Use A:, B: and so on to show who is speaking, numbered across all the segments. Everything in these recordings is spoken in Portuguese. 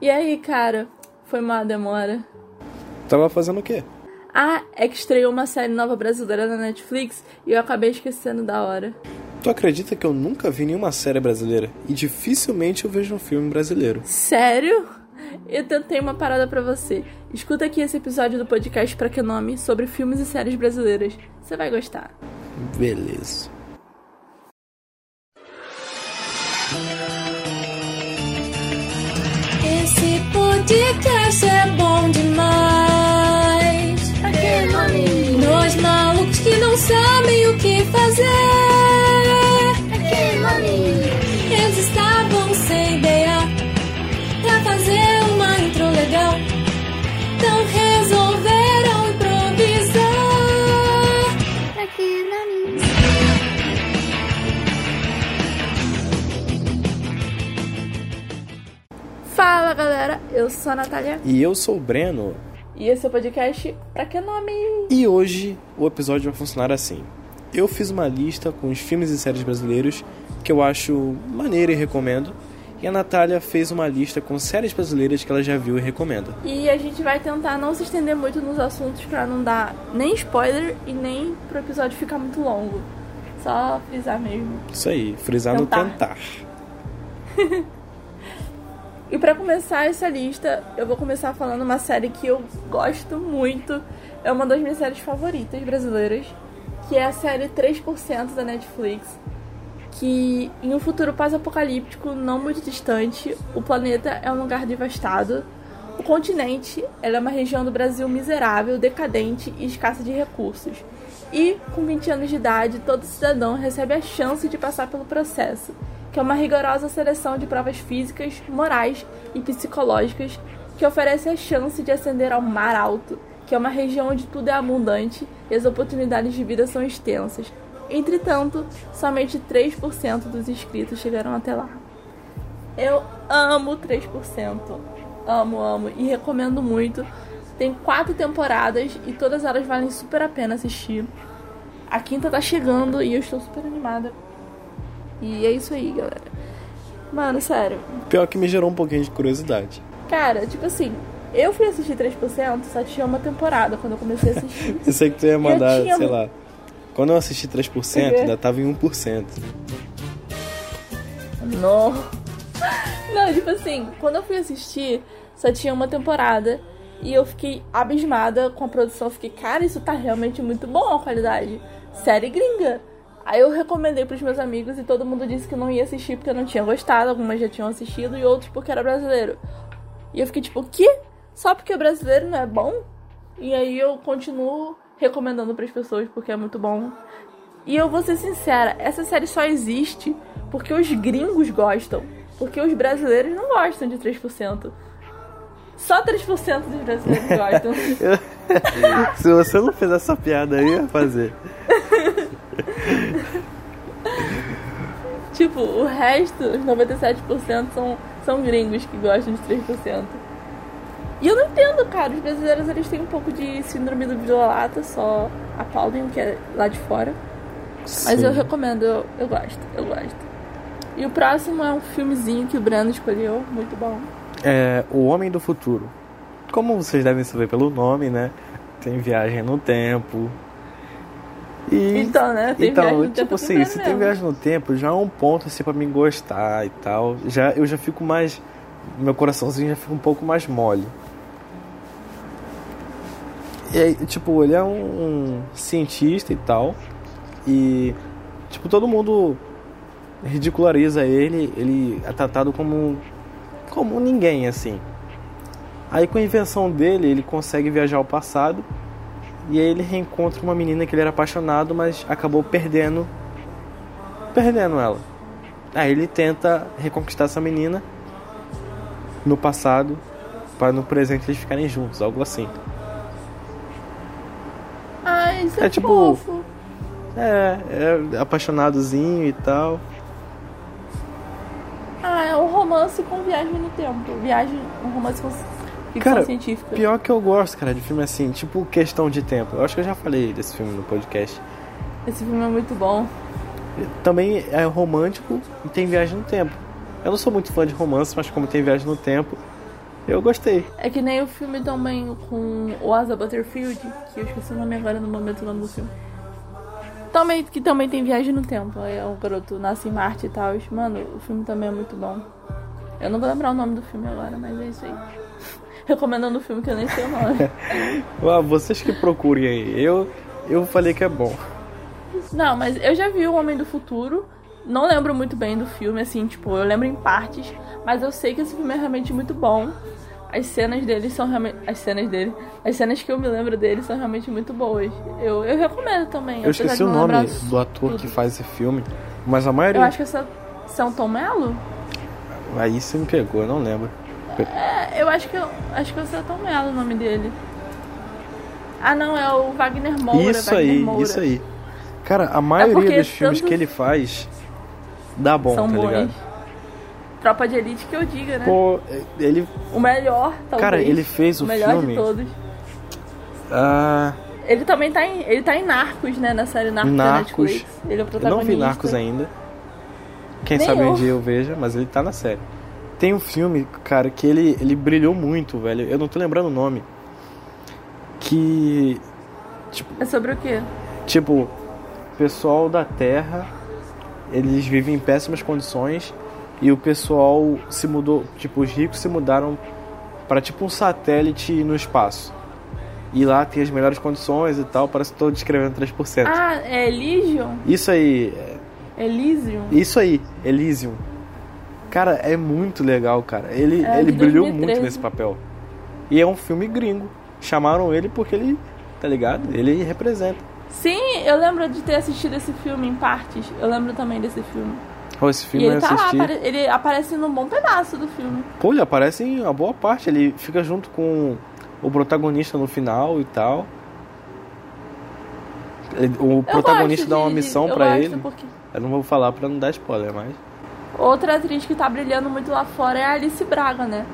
A: E aí, cara? Foi uma demora.
B: Tava fazendo o quê?
A: Ah, é que estreou uma série nova brasileira na Netflix e eu acabei esquecendo da hora.
B: Tu acredita que eu nunca vi nenhuma série brasileira? E dificilmente eu vejo um filme brasileiro.
A: Sério? Eu tentei uma parada pra você. Escuta aqui esse episódio do podcast Pra Que Nome sobre filmes e séries brasileiras. Você vai gostar.
B: Beleza.
C: Esse podcast é bom demais.
A: Eu sou a Natália
B: E eu sou o Breno.
A: e esse é o podcast Pra Que Nome?
B: E hoje o episódio vai funcionar assim. Eu fiz uma lista com os filmes e séries brasileiros que eu acho maneira e recomendo. E a Natália fez uma lista com séries brasileiras que ela já viu e recomenda.
A: E a gente vai tentar não se estender muito nos assuntos pra não dar nem spoiler e nem pro episódio ficar muito longo. Só frisar mesmo.
B: Isso aí, frisar
A: Tentar.
B: no tentar.
A: E pra começar essa lista, eu vou começar falando uma série que eu gosto muito. É uma das minhas séries favoritas brasileiras, que é a série 3% da Netflix. Que em um futuro pós-apocalíptico não muito distante, o planeta é um lugar devastado. O continente é uma região do Brasil miserável, decadente e escassa de recursos. E, com 20 anos de idade, todo cidadão recebe a chance de passar pelo processo, que é uma rigorosa seleção de provas físicas, morais e psicológicas que oferece a chance de ascender ao mar alto, que é uma região onde tudo é abundante e as oportunidades de vida são extensas. Entretanto, somente 3% dos inscritos chegaram até lá. Eu amo 3%. Amo, amo. E recomendo muito. Tem quatro temporadas e todas elas valem super a pena assistir. A quinta tá chegando e eu estou super animada. E é isso aí, galera. Mano, sério.
B: Pior que me gerou um pouquinho de curiosidade.
A: Cara, tipo assim, eu fui assistir 3%, só tinha uma temporada quando eu comecei a assistir.
B: Eu sei que tu ia mandar,
A: tinha-
B: sei lá. Quando eu assisti 3%, ainda tava em 1%.
A: Não. Não, tipo assim, quando eu fui assistir, só tinha uma temporada. E eu fiquei abismada com a produção. Eu fiquei, cara, isso tá realmente muito bom a qualidade. Série gringa. Aí eu recomendei pros meus amigos e todo mundo disse que não ia assistir porque não tinha gostado. Algumas já tinham assistido e outros porque era brasileiro. E eu fiquei tipo, o quê? Só porque brasileiro não é bom? E aí eu continuo recomendando pras pessoas porque é muito bom. E eu vou ser sincera, essa série só existe porque os gringos gostam. Porque os brasileiros não gostam de 3%. Só 3% dos brasileiros gostam.
B: Se você não fez essa piada aí, ia fazer.
A: Tipo, o resto, os 97% são, são gringos que gostam de 3%. E eu não entendo, cara. Os brasileiros eles têm um pouco de síndrome do vira-lata, só aplaudem o que é lá de fora. Mas
B: Sim.
A: eu recomendo, eu, eu gosto, eu gosto. E o próximo é um filmezinho que o Brando escolheu, muito bom.
B: É O Homem do Futuro. Como vocês devem saber pelo nome, né? Tem viagem no tempo. E
A: Então, né? Tem
B: então,
A: viagem no
B: tipo
A: tempo
B: assim, se tem viagem no tempo, já é um ponto assim pra mim gostar e tal. Já, eu já fico mais. Meu coraçãozinho já fica um pouco mais mole. E aí, tipo, ele é um, um cientista e tal. E, tipo, todo mundo ridiculariza ele. Ele é tratado como, como ninguém, assim. Aí, com a invenção dele, ele consegue viajar ao passado. E aí ele reencontra uma menina que ele era apaixonado, mas acabou perdendo. Perdendo ela. Aí ele tenta reconquistar essa menina no passado, para no presente eles ficarem juntos, algo assim.
A: Ai, isso é,
B: É tipo-
A: fofo.
B: É, é apaixonadozinho e tal.
A: Ah, é um romance com viagem no tempo. Viagem, um romance com ficção
B: Cara,
A: científica.
B: Pior que eu gosto, cara, de filme assim, tipo questão de tempo. Eu acho que eu já falei desse filme no podcast.
A: Esse filme é muito bom.
B: Também é romântico e tem viagem no tempo. Eu não sou muito fã de romance, mas como tem viagem no tempo, Eu gostei.
A: É que nem o filme também com o Asa Butterfield, que eu esqueci o nome agora no momento o nome do filme. Também, que também tem viagem no tempo. Aí o garoto nasce em Marte e tal. Mano, o filme também é muito bom. Eu não vou lembrar o nome do filme agora, mas é isso aí. Recomendando o filme que eu nem sei o nome.
B: Ah, vocês que procurem aí. Eu, eu falei que é bom.
A: Não, mas eu já vi O Homem do Futuro. Não lembro muito bem do filme, assim, tipo, eu lembro em partes. Mas eu sei que esse filme é realmente muito bom. As cenas dele são realmente. As cenas dele. As cenas que eu me lembro dele são realmente muito boas. Eu, eu recomendo também.
B: Eu esqueci o nome do ator
A: tudo.
B: que faz esse filme, mas a maioria.
A: Eu acho que essa. São Tom Mello?
B: Aí você me pegou, eu não lembro.
A: É, eu acho que eu. Acho que é o São Tom Mello o nome dele. Ah não, é o Wagner Moura.
B: isso
A: Wagner
B: aí,
A: Moura.
B: isso aí. Cara, a maioria
A: porque
B: dos filmes que ele faz dá bom, tá
A: bons.
B: ligado?
A: Tropa de Elite que eu diga, né?
B: Pô, ele.
A: O melhor, talvez.
B: Cara, ele fez o,
A: o melhor
B: filme.
A: de todos.
B: Ah,
A: Ele também tá em. Ele tá em Narcos, né? Na série Narcos,
B: Narcos.
A: Ele é o
B: eu não
A: protagonista.
B: vi Narcos ainda. Quem
A: Nem
B: sabe um
A: eu.
B: dia eu veja, mas ele tá na série. Tem um filme, cara, que ele, ele brilhou muito, velho. Eu não tô lembrando o nome. Que.
A: É sobre o quê?
B: Tipo, pessoal da Terra, eles vivem em péssimas condições e o pessoal se mudou, tipo, os ricos se mudaram para tipo um satélite no espaço. E lá tem as melhores condições e tal, parece que estou descrevendo 3%.
A: Ah, é Elysium?
B: Isso aí,
A: Elysium?
B: isso aí, Elysium. Cara, é muito legal, cara. Ele,
A: É,
B: ele brilhou
A: 2013.
B: muito nesse papel. E é um filme gringo. Chamaram ele porque ele, tá ligado? Ele representa.
A: Sim, eu lembro de ter assistido esse filme em partes. Eu lembro também desse filme.
B: Pô, esse
A: E
B: filme eu
A: ele tá lá,
B: assisti.
A: apare- ele aparece num bom pedaço do filme.
B: Pô, ele aparece em uma boa parte. Ele fica junto com o protagonista no final e tal. O
A: Eu
B: protagonista dá uma
A: de-
B: missão
A: gosto
B: ele.
A: porque-
B: Eu não vou falar pra não dar spoiler, mas.
A: Outra atriz que tá brilhando muito lá fora é a Alice Braga, né?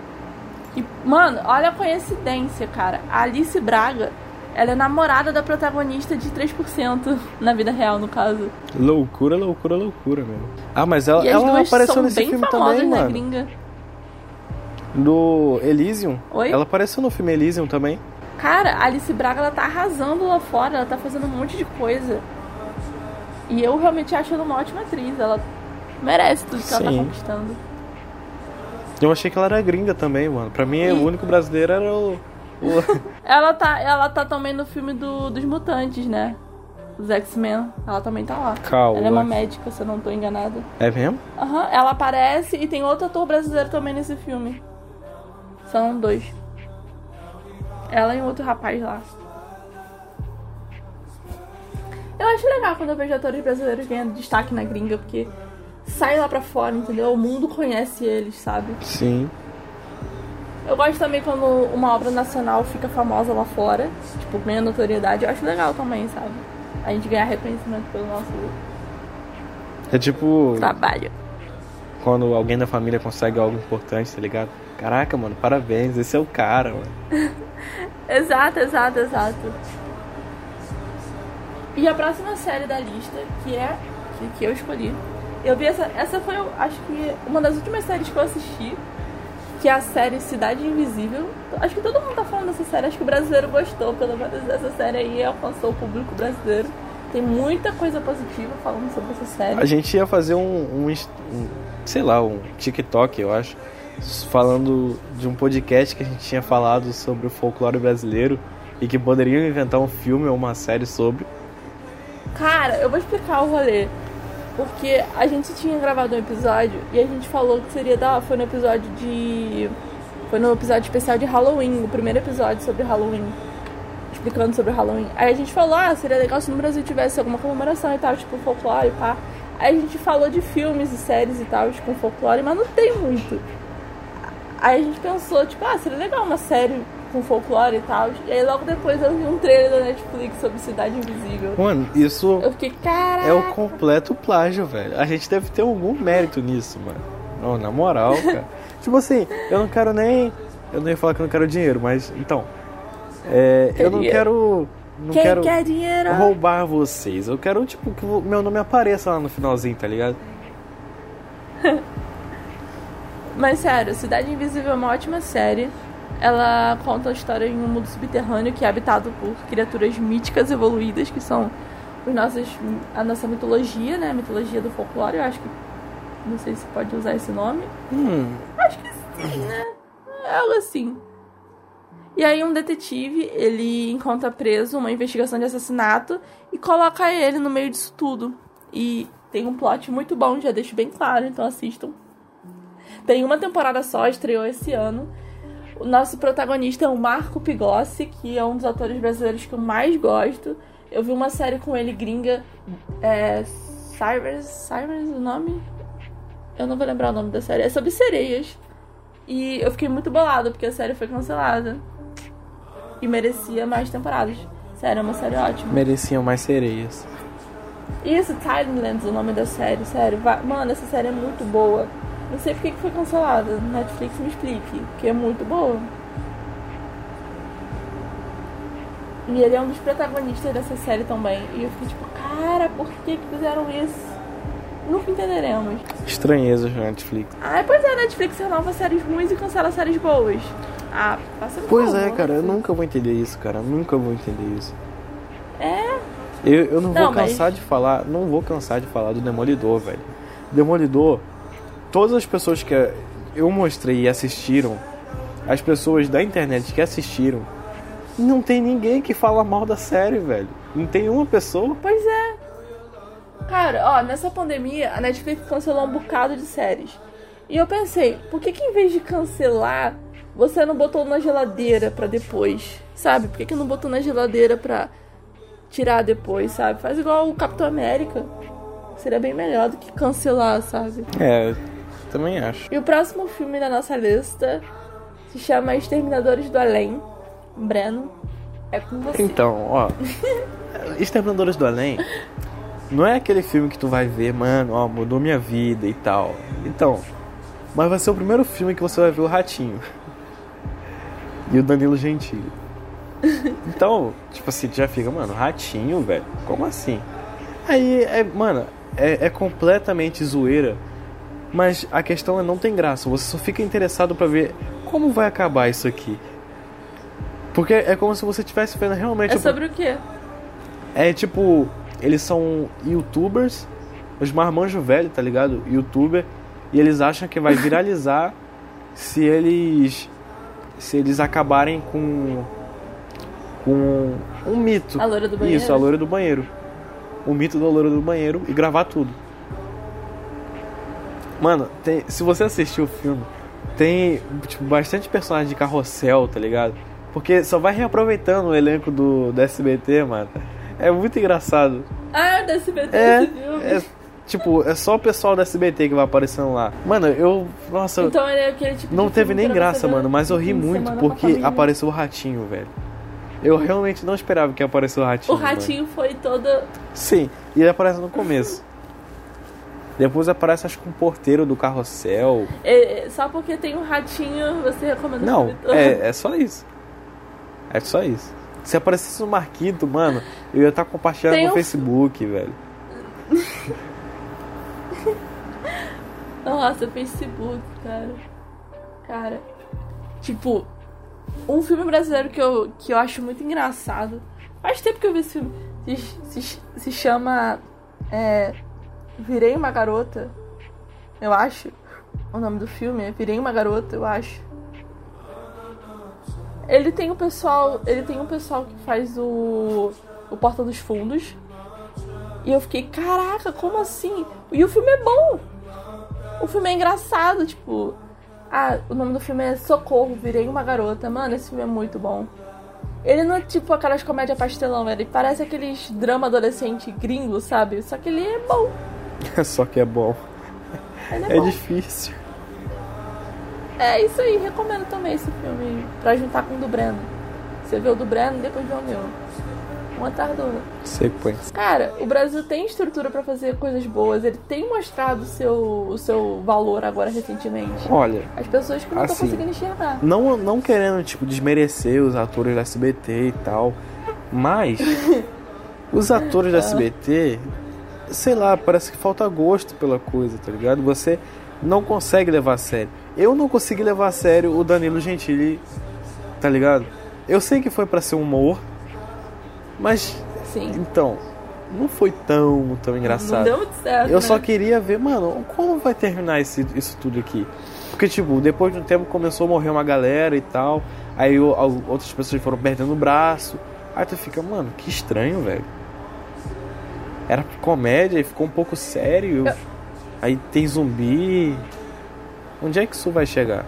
A: E, mano, olha a coincidência, cara. A Alice Braga, ela é namorada da protagonista de 3%, na vida real, no caso.
B: Loucura, loucura, loucura, meu. Ah, mas ela, ela apareceu nesse
A: bem
B: filme
A: famosas
B: também,
A: na
B: mano.
A: gringa.
B: Do Elysium.
A: Oi?
B: Ela apareceu no filme Elysium também.
A: Cara, a Alice Braga, ela tá arrasando lá fora, ela tá fazendo um monte de coisa. E eu realmente acho ela uma ótima atriz, ela merece tudo que ela tá
B: Sim.
A: conquistando.
B: Eu achei que ela era gringa também, mano. Pra mim,
A: E-
B: o único brasileiro era o. o-
A: Ela tá, ela tá também no filme do, dos Mutantes, né? Os X-Men, ela também tá lá.
B: Caô.
A: Ela é uma médica, se eu não tô enganada.
B: É mesmo?
A: Aham, ela aparece e tem outro ator brasileiro também nesse filme. São dois. Ela e um outro rapaz lá. Eu acho legal quando eu vejo atores brasileiros ganhando destaque na gringa, porque sai lá pra fora, entendeu? O mundo conhece eles, sabe?
B: Sim.
A: Eu gosto também quando uma obra nacional fica famosa lá fora, tipo, ganha notoriedade. Eu acho legal também, sabe? A gente ganhar reconhecimento pelo nosso
B: É tipo
A: trabalho.
B: quando alguém da família consegue algo importante, tá ligado? Caraca, mano, parabéns, esse é o cara, mano.
A: Exato, exato, exato. E a próxima série da lista, que é que, que eu escolhi, eu vi essa. Essa foi, eu acho que, uma das últimas séries que eu assisti, que é a série Cidade Invisível. Acho que todo mundo tá falando dessa série, acho que o brasileiro gostou, pelo menos dessa série aí alcançou o público brasileiro. Tem muita coisa positiva falando sobre essa série.
B: A gente ia fazer um, um, um, sei lá, um TikTok, eu acho, falando de um podcast que a gente tinha falado sobre o folclore brasileiro e que poderiam inventar um filme ou uma série sobre.
A: Cara, eu vou explicar o rolê. Porque a gente tinha gravado um episódio e a gente falou que seria da. Foi no episódio de. Foi no episódio especial de Halloween, o primeiro episódio sobre Halloween. Explicando sobre Halloween. Aí a gente falou, ah, seria legal se no Brasil tivesse alguma comemoração e tal, tipo folclore, pá. Aí a gente falou de filmes e séries e tal, com folclore, mas não tem muito. Aí a gente pensou, tipo, ah, seria legal uma série com folclore e tal. E aí logo depois eu vi um trailer da Netflix sobre Cidade Invisível.
B: Mano, isso
A: Eu fiquei, caraca.
B: é o completo plágio, velho. A gente deve ter algum mérito nisso, mano. Não, na moral, cara. tipo assim, eu não quero nem. Eu não ia falar que eu não quero dinheiro, mas. Então. É, eu não quero. Não
A: Quem
B: quero
A: quer dinheiro?
B: roubar vocês. Eu quero, tipo, que o meu nome apareça lá no finalzinho, tá ligado?
A: Mas sério, Cidade Invisível é uma ótima série. Ela conta a história em um mundo subterrâneo que é habitado por criaturas míticas evoluídas, que são os nossos, a nossa mitologia, né? A mitologia do folclore, eu acho que. Não sei se pode usar esse nome.
B: Hum,
A: Acho que sim, né? É algo assim. E aí um detetive, ele encontra preso uma investigação de assassinato e coloca ele no meio disso tudo. E tem um plot muito bom, já deixo bem claro, então assistam. Tem uma temporada só, estreou esse ano. O nosso protagonista é o Marco Pigossi, que é um dos atores brasileiros que eu mais gosto. Eu vi uma série com ele gringa, é, Cyrus, Cyrus o nome? Eu não vou lembrar o nome da série. É sobre sereias. E eu fiquei muito bolada porque a série foi cancelada. E merecia mais temporadas. Sério, é uma série ótima.
B: mereciam mais sereias.
A: Isso, Tidelands, o nome da série, sério. Mano, essa série é muito boa. Não sei por que que foi cancelada. Netflix me explique, porque é muito boa. E ele é um dos protagonistas dessa série também. E eu fiquei tipo, cara, por que que fizeram isso? Nunca entenderemos.
B: Estranhezas na Netflix.
A: Ah, pois é, a Netflix renova séries ruins e cancela séries boas. Ah, passa por
B: Pois é,
A: favor.
B: cara, eu nunca vou entender isso, cara. Nunca vou entender isso.
A: É,
B: Eu, eu não vou
A: Não, mas-
B: cansar de falar, não vou cansar de falar do Demolidor, velho. Demolidor, todas as pessoas que eu mostrei e assistiram, as pessoas da internet que assistiram, não tem ninguém que fala mal da série, velho. Não tem uma pessoa.
A: Pois é. Cara, ó, nessa pandemia, a Netflix cancelou um bocado de séries. E eu pensei, por que que em vez de cancelar, você não botou na geladeira pra depois? Sabe? Por que que não botou na geladeira pra tirar depois, sabe? Faz igual o Capitão América. Seria bem melhor do que cancelar, sabe?
B: É, também acho.
A: E o próximo filme da nossa lista se chama Exterminadores do Além. Breno, é com você.
B: Então, ó. Exterminadores do Além não é aquele filme que tu vai ver, mano, ó, mudou minha vida e tal. Então, mas vai ser o primeiro filme que você vai ver o Ratinho. E o Danilo Gentili. Então, tipo assim, tu já fica, mano, Ratinho, velho, como assim? Aí, é, mano, é, é completamente zoeira. Mas a questão é não tem graça. Você só fica interessado pra ver como vai acabar isso aqui. Porque é como se você estivesse vendo realmente
A: É sobre o quê?
B: é tipo, eles são youtubers, os marmanjos velhos, tá ligado? Youtuber, e eles acham que vai viralizar se eles se eles acabarem com com um mito.
A: A loira do banheiro?
B: Isso, a loira do banheiro. O mito da loira do banheiro e gravar tudo. Mano, tem, se você assistir o filme, tem tipo, bastante personagem de carrossel, tá ligado? Porque só vai reaproveitando o elenco do, do SBT, mano. É muito engraçado.
A: Ah, da SBT
B: É,
A: esse filme.
B: é tipo, é só o pessoal do SBT que vai aparecendo lá. Mano, eu. Nossa,
A: Então ele é aquele tipo
B: não teve nem graça, mano, mas eu ri muito porque apareceu o ratinho, velho. Eu realmente não esperava que aparecesse o ratinho.
A: O ratinho foi toda.
B: Sim, e ele aparece no começo. Depois aparece, acho que um porteiro do carrossel.
A: é, é, só porque tem um ratinho, você recomenda
B: Não, é, é só isso. É só isso. Se aparecesse o Marquito, mano, eu ia estar compartilhando
A: Tem
B: no
A: um-
B: Facebook, velho.
A: Nossa, Facebook, cara. Cara. Tipo, um filme brasileiro que eu, que eu acho muito engraçado. Faz tempo que eu vi esse filme. Se, se, se chama. É, Virei uma garota. Eu acho. O nome do filme é Virei uma garota, eu acho. Ele tem o pessoal. Ele tem um pessoal que faz o. O Porta dos Fundos. E eu fiquei, caraca, como assim? E o filme é bom. O filme é engraçado, tipo. Ah, o nome do filme é Socorro, Virei uma Garota. Mano, esse filme é muito bom. Ele não é tipo aquelas comédias pastelão, ele parece aqueles drama adolescente gringo, sabe? Só que ele é bom.
B: só que é bom.
A: É,
B: É
A: bom.
B: difícil.
A: É isso aí, recomendo também esse filme pra juntar com o do Breno. Você vê o do Breno, depois vê o meu. Um do outro.
B: Sequência.
A: Cara, o Brasil tem estrutura pra fazer coisas boas. Ele tem mostrado o seu, o seu valor agora recentemente.
B: Olha,
A: As pessoas que não estão
B: Assim,
A: conseguindo enxergar.
B: não, não querendo, tipo, desmerecer os atores da SBT e tal, mas os atores da SBT, sei lá, parece que falta gosto pela coisa, tá ligado? Você não consegue levar a sério. eu não consegui levar a sério o Danilo Gentili, tá ligado? Eu sei que foi para ser humor, mas
A: Sim.
B: então não foi tão tão engraçado.
A: Não deu muito certo.
B: Eu
A: né?
B: só queria ver, mano, como vai terminar esse, isso tudo aqui? Porque, tipo, depois de um tempo começou a morrer uma galera e tal. Aí outras pessoas foram perdendo o braço. Aí tu fica, mano, que estranho, velho. Era comédia e ficou um pouco sério.
A: Eu-
B: Aí tem zumbi. Onde é que isso vai chegar?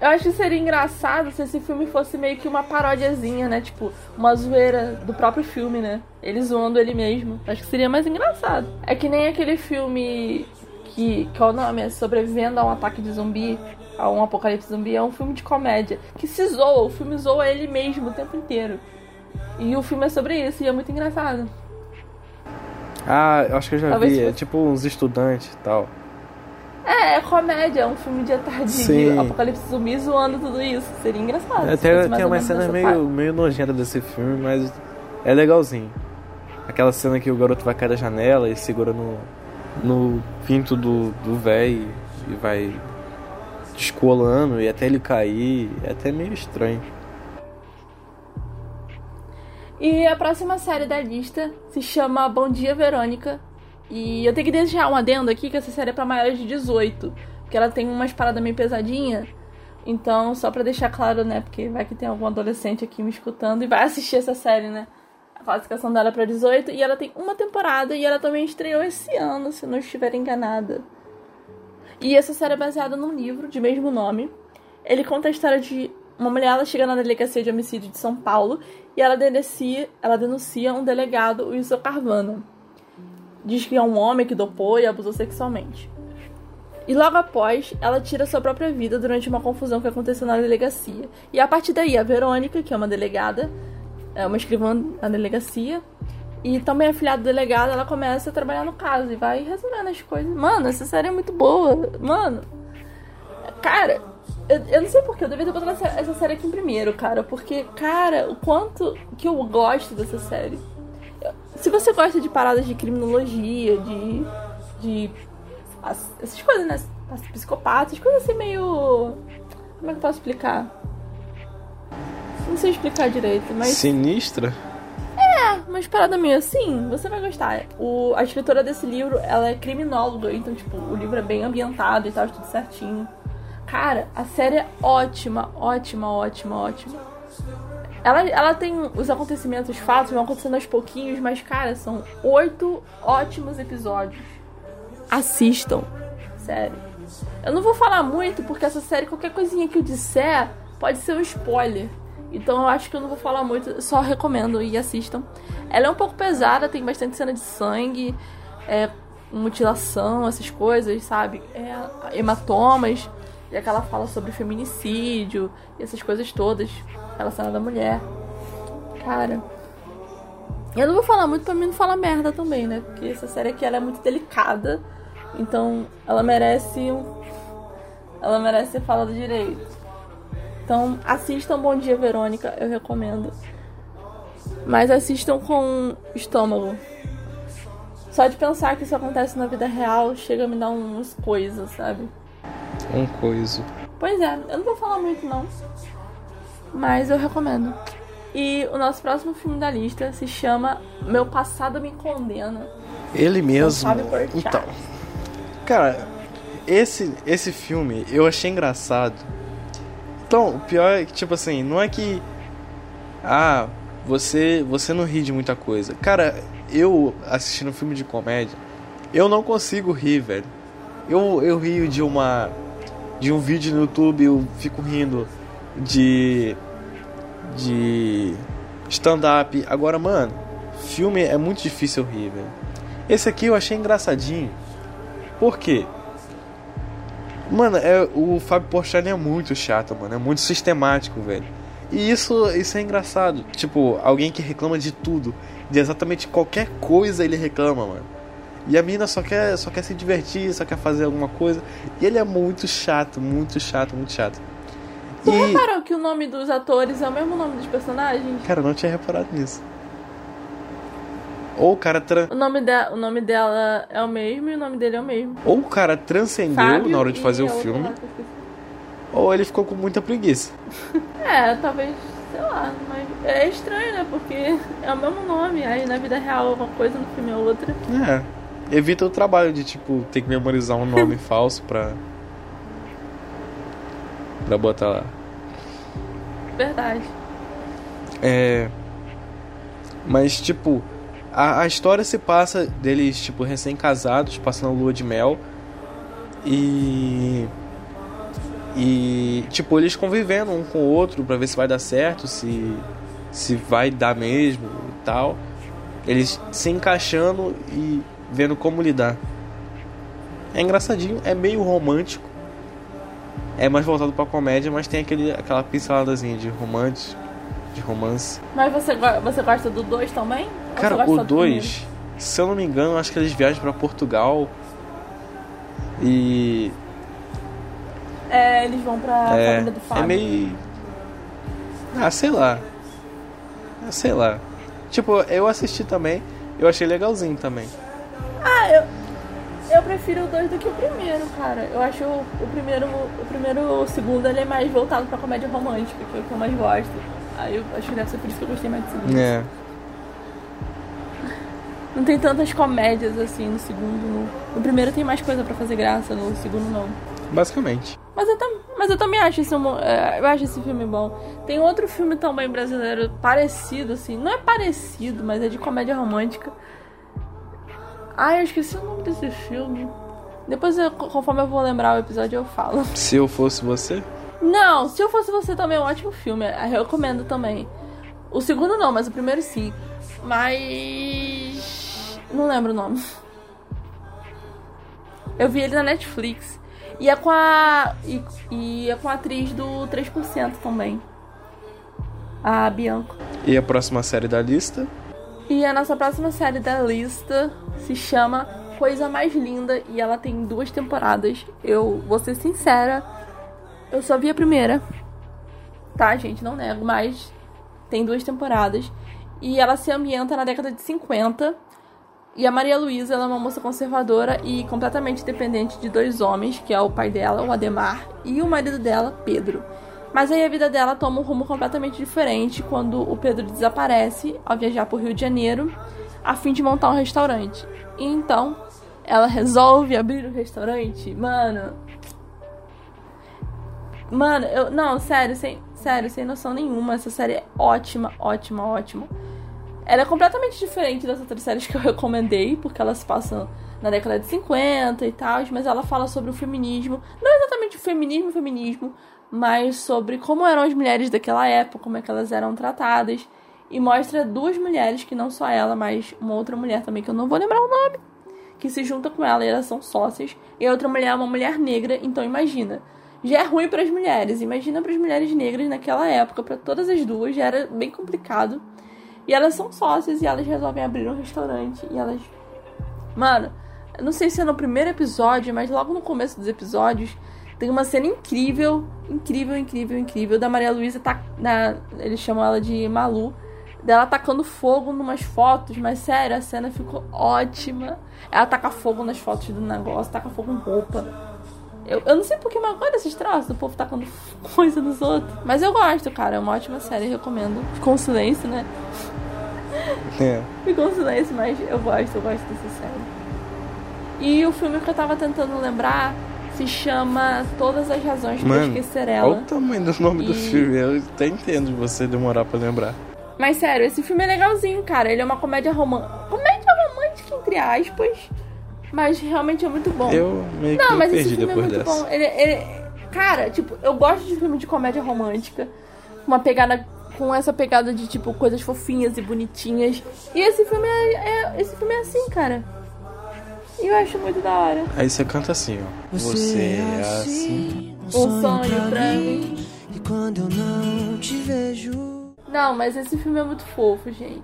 A: Eu acho que seria engraçado se esse filme fosse meio que uma paródiazinha, né? Tipo, uma zoeira do próprio filme, né? Ele zoando ele mesmo. Acho que seria mais engraçado. É que nem aquele filme que, que é o nome? É Sobrevivendo a um ataque de zumbi, a um apocalipse zumbi. É um filme de comédia que se zoa. O filme zoa ele mesmo o tempo inteiro. E o filme é sobre isso e é muito engraçado.
B: Ah, eu acho que eu já
A: Talvez
B: vi. É
A: fosse-
B: tipo uns estudantes e tal.
A: É, é comédia, é um filme de tarde apocalipse zumbi zoando tudo isso. Seria engraçado.
B: Até tem cenas
A: dessa
B: meio,
A: parte.
B: meio nojentas desse filme, mas é legalzinho. Aquela cena que o garoto vai cair da janela e segura no, no pinto do, do véi e vai descolando e até ele cair. É até meio estranho.
A: E a próxima série da lista se chama Bom Dia Verônica. E eu tenho que deixar um adendo aqui que essa série é pra maiores de 18. Porque ela tem umas paradas meio pesadinha. Então, só pra deixar claro, né? Porque vai que tem algum adolescente aqui me escutando e vai assistir essa série, né? A classificação dela é pra 18 e ela tem uma temporada e ela também estreou esse ano, se não estiver enganada. E essa série é baseada num livro de mesmo nome. Ele conta a história de uma mulher, ela chega na delegacia de homicídio de São Paulo e ela denuncia, ela denuncia um delegado, o Wilson Carvana. Diz que é um homem que dopou e abusou sexualmente. E logo após, ela tira sua própria vida durante uma confusão que aconteceu na delegacia. E a partir daí, a Verônica, que é uma delegada, é uma escrivã na delegacia, e também afilhada do delegado, ela começa a trabalhar no caso e vai resolvendo as coisas. Mano, essa série é muito boa. Mano, cara, eu, eu não sei porquê, eu devia ter botado essa, essa série aqui em primeiro, cara. Porque, cara, o quanto que eu gosto dessa série. Eu- Se você gosta de paradas de criminologia, de. de. as- essas coisas, né? Psicopatas, coisas assim meio. Como é que eu posso explicar? Não sei explicar direito, mas.
B: Sinistra?
A: Mas parada meio assim, você vai gostar. O, a escritora desse livro, ela é criminóloga, então, tipo, o livro é bem ambientado e tal, tudo certinho. Cara, a série é ótima, ótima, ótima, ótima. Ela, ela tem os acontecimentos, os fatos vão acontecendo aos pouquinhos, mas, cara, são oito ótimos episódios. Assistam. Sério. Eu não vou falar muito, porque essa série, qualquer coisinha que eu disser, pode ser um spoiler. Então eu acho que eu não vou falar muito, só recomendo e assistam. Ela é um pouco pesada, tem bastante cena de sangue, é, mutilação, essas coisas, sabe? É, hematomas, e aquela fala sobre feminicídio, e essas coisas todas, cena da mulher. Cara. Eu não vou falar muito pra mim não falar merda também, né? Porque essa série aqui ela é muito delicada. Então ela merece um. Ela merece ser falada direito. Então assistam Bom Dia Verônica, eu recomendo. Mas assistam com estômago. Só de pensar que isso acontece na vida real chega a me dar uns coisas, sabe?
B: Um coiso.
A: Pois é, eu não vou falar muito não. Mas eu recomendo. E o nosso próximo filme da lista se chama Meu Passado Me Condena.
B: Ele mesmo. Então. Cara, esse, esse filme eu achei engraçado. Então, o pior é que, tipo assim, não é que. Ah, você, você não ri de muita coisa. Cara, eu assistindo um filme de comédia, eu não consigo rir, velho. Eu, eu rio de uma. De um vídeo no YouTube, eu fico rindo de. De. Stand-up. Agora, mano, filme é muito difícil rir, velho. Esse aqui eu achei engraçadinho. Por quê? Mano, é, o Fábio Porchat é muito chato, mano. É muito sistemático, velho. E isso, isso é engraçado. Tipo, alguém que reclama de tudo. De exatamente qualquer coisa ele reclama, mano. E a mina só quer, só quer se divertir, só quer fazer alguma coisa. E ele é muito chato, muito chato, muito chato.
A: Tu
B: E.
A: reparou que o nome dos atores é o mesmo nome dos personagens?
B: Cara, eu não tinha reparado nisso. Ou o cara, tra...
A: O nome, de, o nome dela é o mesmo e o nome dele é o mesmo.
B: Ou o cara transcendeu
A: Fábio
B: na hora de fazer o filme.
A: lá
B: ou ele ficou com muita preguiça.
A: É, talvez, sei lá, mas é estranho, né? Porque é o mesmo nome, aí na vida real é uma coisa, no filme é outra.
B: É. Evita o trabalho de, tipo, ter que memorizar um nome falso pra. pra botar lá.
A: Verdade.
B: É. Mas, tipo, a, a história se passa deles, tipo, recém-casados, passando lua de mel. E. E, tipo, eles convivendo um com o outro pra ver se vai dar certo, se. se vai dar mesmo e tal. Eles se encaixando e vendo como lidar. É engraçadinho, é meio romântico. É mais voltado pra comédia, mas tem aquele, aquela pinceladazinha de romance. De romance.
A: Mas você, você gosta do 2 também?
B: Cara, o
A: do
B: 2, se eu não me engano, acho que eles viajam pra Portugal. E.
A: É, eles vão pra
B: é,
A: família do Fábio.
B: é meio. Ah, sei lá. Ah, sei lá. Tipo, eu assisti também, eu achei legalzinho também.
A: Ah, eu, eu prefiro o 2 do que o primeiro, cara. Eu acho o, o primeiro, o primeiro, o segundo, ele é mais voltado pra comédia romântica, que é o que eu mais gosto. Aí eu acho que deve ser por isso que eu gostei mais do segundo.
B: É.
A: Não tem tantas comédias assim no segundo. No, no primeiro tem mais coisa pra fazer graça, no segundo não.
B: Basicamente.
A: Mas eu, tam, mas eu também acho esse, é, eu acho esse filme bom. Tem outro filme também brasileiro parecido, assim. Não é parecido, mas é de comédia romântica. Ai, eu esqueci o nome desse filme. Depois, eu- conforme eu vou lembrar o episódio, eu falo.
B: Se eu fosse você.
A: Não, se eu fosse você também é um ótimo filme. Eu recomendo também. O segundo não, mas o primeiro sim. Mas. Não lembro o nome. Eu vi ele na Netflix. E é com a. E, e é com a atriz do 3% também. A Bianca.
B: E a próxima série da lista?
A: E a nossa próxima série da lista se chama Coisa Mais Linda e ela tem duas temporadas. Eu vou ser sincera, eu só vi a primeira. Tá, gente, não nego, mas tem duas temporadas. E ela se ambienta na década de 50. E a Maria Luísa é uma moça conservadora e completamente dependente de dois homens, que é o pai dela, o Ademar, e o marido dela, Pedro. Mas aí a vida dela toma um rumo completamente diferente quando o Pedro desaparece ao viajar para o Rio de Janeiro a fim de montar um restaurante. E então ela resolve abrir o restaurante. Mano. Mano, eu. Não, sério, sem, sério, sem noção nenhuma. Essa série é ótima, ótima, ótima. Ela é completamente diferente das outras séries que eu recomendei, porque elas passam na década de 50 e tal, mas ela fala sobre o feminismo. Não exatamente o feminismo, o feminismo, mas sobre como eram as mulheres daquela época, como é que elas eram tratadas. E mostra duas mulheres, que não só ela, mas uma outra mulher também, que eu não vou lembrar o nome, que se junta com ela e elas são sócias. E a outra mulher é uma mulher negra, então imagina. Já é ruim para as mulheres, imagina para as mulheres negras naquela época, para todas as duas, já era bem complicado. E elas são sócias e elas resolvem abrir um restaurante. E elas. Mano, não sei se é no primeiro episódio, mas logo no começo dos episódios tem uma cena incrível, incrível, incrível, incrível da Maria Luísa tá na, eles chamam ela de Malu, dela tacando fogo numas fotos, mas sério, a cena ficou ótima. Ela taca fogo nas fotos do negócio, taca fogo em roupa. Eu, eu não sei porque, mas olha esses traços, o povo tacando coisa nos outros. Mas eu gosto, cara, é uma ótima série, recomendo. Com silêncio, né?
B: É.
A: Ficou um silêncio, mas eu gosto, eu gosto dessa série. E o filme que eu tava tentando lembrar se chama Todas as Razões pra
B: Mano,
A: Esquecer
B: olha
A: Ela.
B: o tamanho do nome do
A: E-
B: filme. Eu até entendo você demorar pra lembrar.
A: Mas sério, esse filme é legalzinho, cara. Ele é uma comédia romântica. Comédia romântica, entre aspas. Mas realmente é muito bom.
B: Eu meio que
A: Não, mas
B: perdi
A: esse filme é muito
B: dessa.
A: bom. Ele, ele- Cara, tipo, eu gosto de filme de comédia romântica. Com uma pegada. Com essa pegada de, tipo, coisas fofinhas e bonitinhas. E esse filme é, é- esse filme é assim, cara. E eu acho muito da hora.
B: Aí você canta assim, ó. Você é assim.
A: Um sonho pra mim.
D: E quando eu não te vejo.
A: Não, mas esse filme é muito fofo, gente.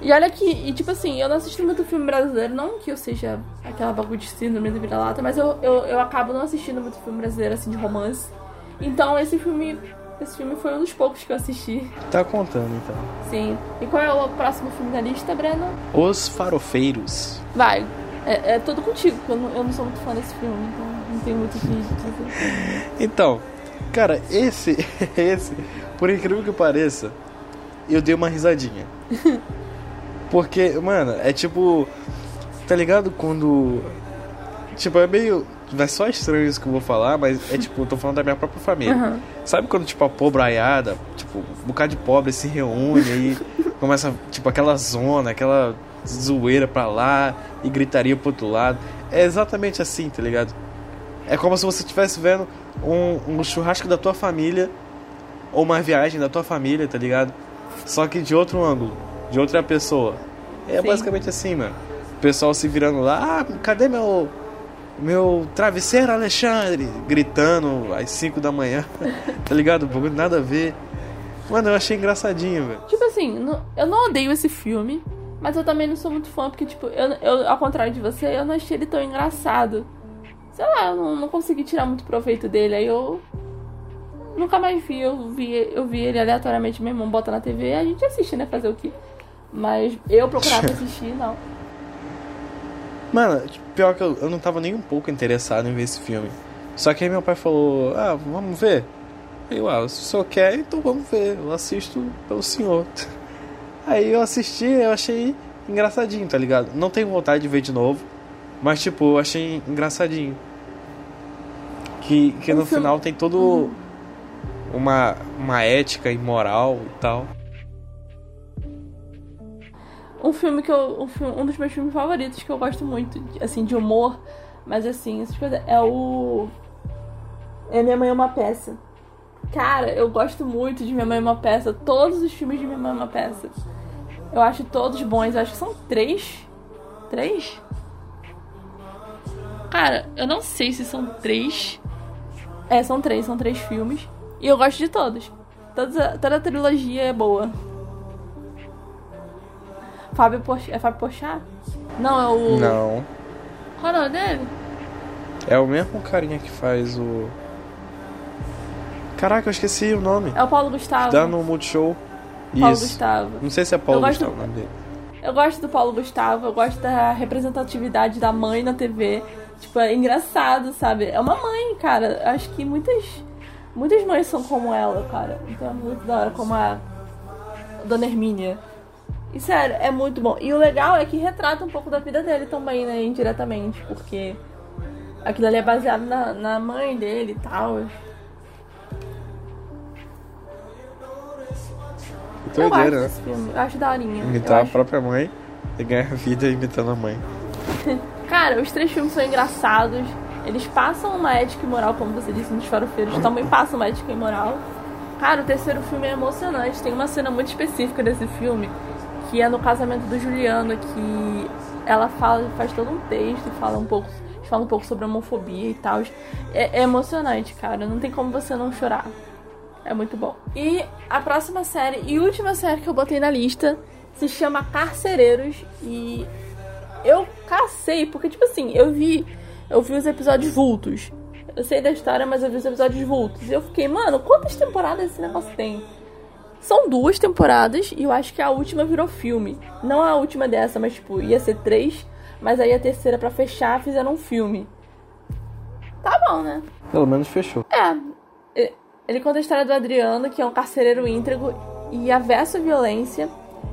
A: E olha que, e tipo assim, eu não assisto muito filme brasileiro, não que eu seja aquela bagulho de síndrome da vira-lata, mas eu, eu, eu acabo não assistindo muito filme brasileiro, assim, de romance. Então esse filme, esse filme foi um dos poucos que eu assisti,
B: Tá contando então.
A: sim. E qual é o próximo filme da lista, Breno?
B: Os Farofeiros.
A: Vai, É, é tudo contigo, porque eu não, eu não sou muito fã desse filme, então não tenho muito o que dizer.
B: Então, cara, esse, esse, por incrível que pareça, eu dei uma risadinha. Porque, mano, é tipo. Tá ligado quando. Tipo, é meio. Vai só estranho isso que eu vou falar, mas é tipo, eu tô falando da minha própria família.
A: Aham.
B: Sabe quando, tipo, a pobraiada, tipo, um bocado de pobre se reúne aí começa, tipo, aquela zona, aquela zoeira pra lá e gritaria pro outro lado. É exatamente assim, tá ligado? É como se você estivesse vendo um, um churrasco da tua família ou uma viagem da tua família, tá ligado? Só que de outro ângulo, de outra pessoa. É
A: Sim.
B: basicamente assim, mano. O pessoal se virando lá, ah, cadê meu meu travesseiro Alexandre? Gritando às 5 da manhã, tá ligado? Nada a ver. Mano, eu achei engraçadinho, velho.
A: Tipo assim, eu não odeio esse filme, mas eu também não sou muito fã, porque, tipo, eu, eu, ao contrário de você, eu não achei ele tão engraçado. Sei lá, eu não, não consegui tirar muito proveito dele, aí eu nunca mais vi, eu vi, eu vi ele aleatoriamente, meu irmão bota na TV e a gente assiste, né? Fazer o quê? Mas eu procurar pra assistir, não.
B: Mano, pior que eu, eu não tava nem um pouco interessado em ver esse filme. Só que aí meu pai falou, ah, vamos ver. Aí eu, ah, se o senhor quer, então vamos ver. Eu assisto pelo senhor. Aí eu assisti, eu achei engraçadinho, tá ligado? Não tenho vontade de ver de novo. Mas tipo, eu achei engraçadinho. Que, que no final tem todo uma, uma ética e moral e tal.
A: Um filme que eu. Um, filme- um dos meus filmes favoritos que eu gosto muito, assim, de humor, mas assim, essas coisas. É o. É Minha Mãe é uma Peça. Cara, eu gosto muito de Minha Mãe é uma Peça. Todos os filmes de Minha Mãe é uma Peça. Eu acho todos bons. Eu acho que são três. Três? Cara, eu não sei se são três. É, são três, são três filmes. E eu gosto de todos. Todos a- toda a trilogia é boa. Fábio Poch... É Fábio Pochá? Não, é o.
B: Não.
A: Qual é o nome dele?
B: É o mesmo carinha que faz o. Caraca, eu esqueci o nome.
A: É o Paulo Gustavo.
B: Dá no Multishow.
A: Paulo
B: Isso.
A: Gustavo.
B: Não sei se é Paulo
A: Eu
B: Gustavo o nome dele.
A: Eu gosto do Paulo Gustavo, eu gosto da representatividade da mãe na TV. Tipo, é engraçado, sabe? É uma mãe, cara. Acho que muitas. Muitas mães são como ela, cara. Então é muito da hora, como a Dona Hermínia. E sério, é muito bom. E o legal é que retrata um pouco da vida dele também, né? Indiretamente, porque aquilo ali é baseado na, na mãe dele e tal. Eu
B: doideira, né?
A: desse filme, eu acho daorinha.
B: Imitar a
A: acho-
B: própria mãe e ganhar vida imitando a mãe.
A: Cara, os três filmes são engraçados. Eles passam uma ética e moral, como você disse, nos farofeiros também passam uma ética e moral. Cara, o terceiro filme é emocionante. Tem uma cena muito específica desse filme, que é no casamento do Juliano, que ela fala, faz todo um texto e fala um pouco, fala um pouco sobre homofobia e tal. É, é emocionante, cara. Não tem como você não chorar. É muito bom. E a próxima série e última série que eu botei na lista se chama Carcereiros e eu cacei, porque, tipo assim, eu vi. Eu vi os episódios vultos. Eu sei da história, mas eu vi os episódios vultos. E eu fiquei, mano, quantas temporadas esse negócio tem? São duas temporadas e eu acho que a última virou filme. Não a última dessa, mas tipo, ia ser três, mas aí a terceira pra fechar fizeram um filme. Tá bom, né?
B: Pelo menos fechou.
A: É. Ele conta a história do Adriano, que é um carcereiro íntegro e avesso à violência,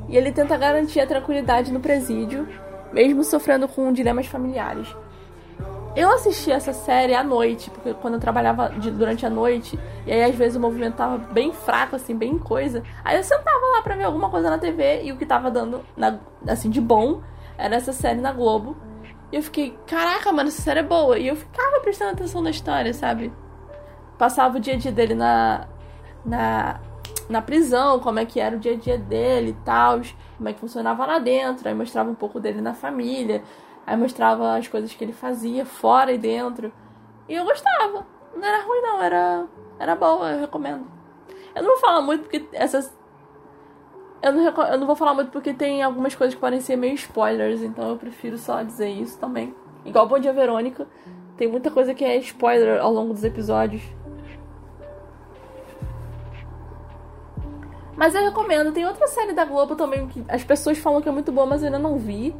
A: e ele tenta garantir a tranquilidade no presídio, mesmo sofrendo com dilemas familiares. Eu assisti essa série à noite, porque quando eu trabalhava de- durante a noite, e aí às vezes o movimento tava bem fraco, assim, bem coisa. Aí eu sentava lá pra ver alguma coisa na TV e o que tava dando, na- assim, de bom era essa série na Globo. E eu fiquei, caraca, mano, essa série é boa. E eu ficava prestando atenção na história, sabe? Passava o dia a dia dele na, na, na prisão, como é que era o dia a dia dele e tal, como é que funcionava lá dentro. Aí mostrava um pouco dele na família. Aí mostrava as coisas que ele fazia fora e dentro. E eu gostava. Não era ruim, não. Era, era boa, eu recomendo. Eu não vou falar muito porque essas. Eu não, eu não vou falar muito porque tem algumas coisas que ser meio spoilers, então eu prefiro só dizer isso também. Igual Bom Dia Verônica. Tem muita coisa que é spoiler ao longo dos episódios. Mas eu recomendo. Tem outra série da Globo também que as pessoas falam que é muito boa, mas eu ainda não vi.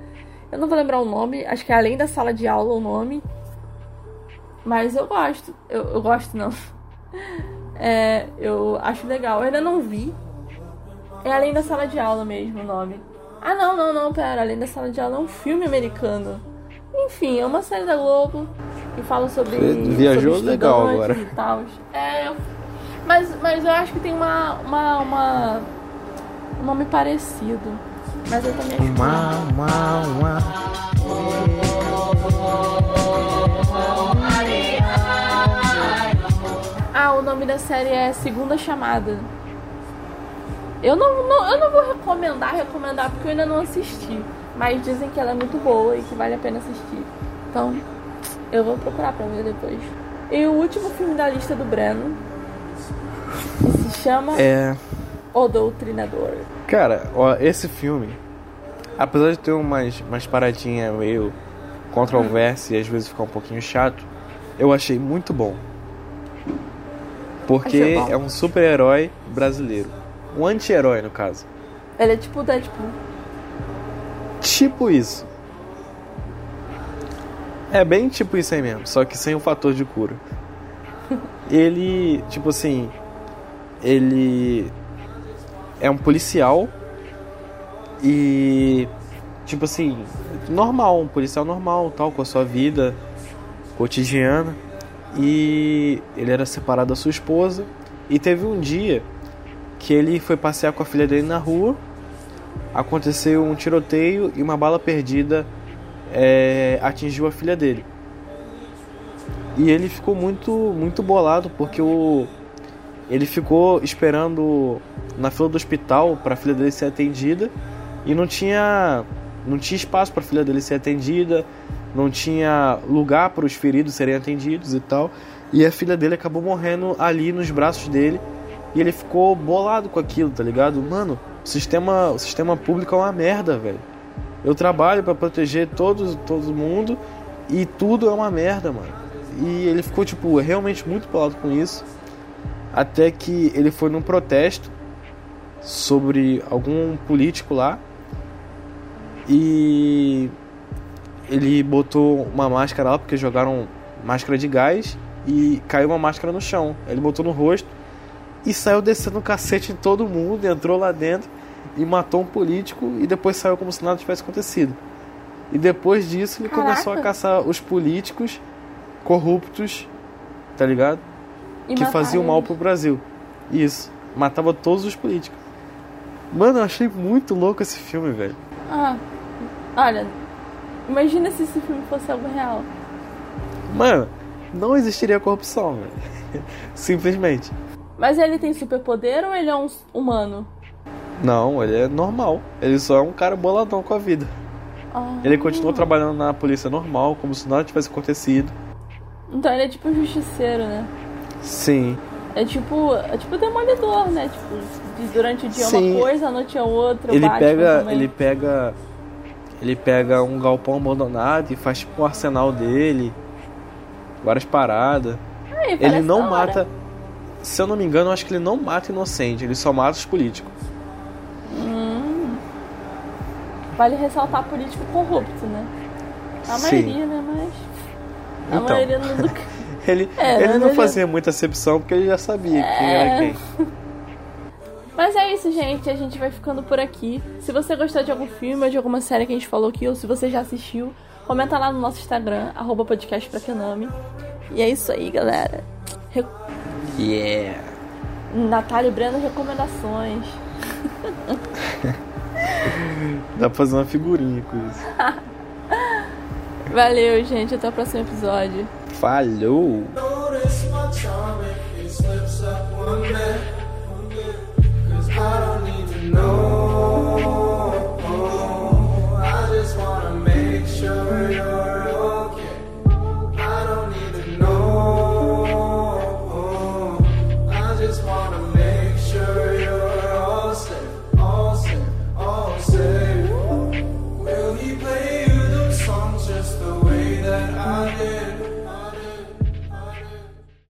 A: Eu não vou lembrar o nome, acho que é além da sala de aula o nome. Mas eu gosto. Eu, eu gosto não. É, eu acho legal. Eu ainda não vi. É além da sala de aula mesmo o nome. Ah não, não, não, pera, além da sala de aula é um filme americano. Enfim, é uma série da Globo que fala sobre.
B: Você viajou
A: sobre
B: legal agora.
A: E tal. É, mas, mas eu acho que tem uma, uma, uma um nome parecido. Mas eu também acho que não. Ah, série é Segunda Chamada. Eu não, não- eu não vou recomendar, recomendar porque eu ainda não assisti. Mas dizem que ela é muito boa e que vale a pena assistir. Então, eu vou procurar pra ver depois. E o último filme da lista do Breno que se chama
B: É.
A: O Doutrinador.
B: Cara, ó, esse filme, apesar de ter umas, umas paradinhas meio controversa e às vezes ficar um pouquinho chato, eu achei muito bom. Porque é um super-herói brasileiro. Um anti-herói, no caso.
A: Ele é tipo o Deadpool.
B: Tipo isso. É bem tipo isso aí mesmo, só que sem o fator de cura. Ele, tipo assim, ele é um policial e tipo assim, normal, um policial normal, tal, com a sua vida cotidiana. E ele era separado da sua esposa. E teve um dia que ele foi passear com a filha dele na rua. Aconteceu um tiroteio e uma bala perdida é, atingiu a filha dele. E ele ficou muito, muito bolado porque o, ele ficou esperando na fila do hospital para a filha dele ser atendida. E não tinha, não tinha espaço para a filha dele ser atendida, não tinha lugar para os feridos serem atendidos e tal. E a filha dele acabou morrendo ali nos braços dele e ele ficou bolado com aquilo, tá ligado? Mano, o sistema, o sistema público é uma merda, velho. Eu trabalho pra proteger todos, todo mundo e tudo é uma merda, mano. E ele ficou, tipo, realmente muito bolado com isso. Até que ele foi num protesto sobre algum político lá. E ele botou uma máscara lá porque jogaram máscara de gás e caiu uma máscara no chão. Ele botou no rosto e saiu descendo o cacete em todo mundo, entrou lá dentro e matou um político e depois saiu como se nada tivesse acontecido. E depois disso ele
A: Caraca.
B: começou a caçar os políticos corruptos, tá ligado?
A: E
B: que faziam mal pro Brasil. Isso, matava todos os políticos. Mano, eu achei muito louco esse filme, velho.
A: Ah, olha, imagina se esse filme fosse algo real.
B: Mano, não existiria corrupção, velho. Simplesmente.
A: Mas ele tem superpoder ou ele é um humano?
B: Não, ele é normal. Ele só é um cara boladão com a vida.
A: Ah,
B: Ele continua trabalhando na polícia normal, como se nada tivesse acontecido.
A: Então ele é tipo um justiceiro, né?
B: Sim.
A: É tipo, é tipo demolidor, né? Tipo, durante o dia é
B: Sim.
A: uma coisa, à noite é outra.
B: Ele pega,
A: também.
B: ele pega, ele pega um galpão abandonado e faz tipo um arsenal dele, várias paradas.
A: Ai,
B: Ele não mata, se eu não me engano, eu acho que ele não mata inocente, ele só mata os políticos.
A: Vale ressaltar político corrupto, né? A
B: Sim.
A: maioria, né? Mas. A
B: Então.
A: maioria não.
B: Ele,
A: É,
B: ele não
A: ele-
B: fazia muita acepção porque ele já sabia quem era
A: É.
B: quem.
A: Mas é isso, gente. A gente vai ficando por aqui. Se você gostou de algum filme ou de alguma série que a gente falou aqui, ou se você já assistiu, comenta lá no nosso Instagram, arroba podcast pra Kenami. E é isso aí, galera. Re...
B: Yeah.
A: Natália e Breno, recomendações.
B: Dá pra fazer uma figurinha com isso.
A: Valeu, gente. Até o próximo episódio.
B: Falhou!
E: sure you're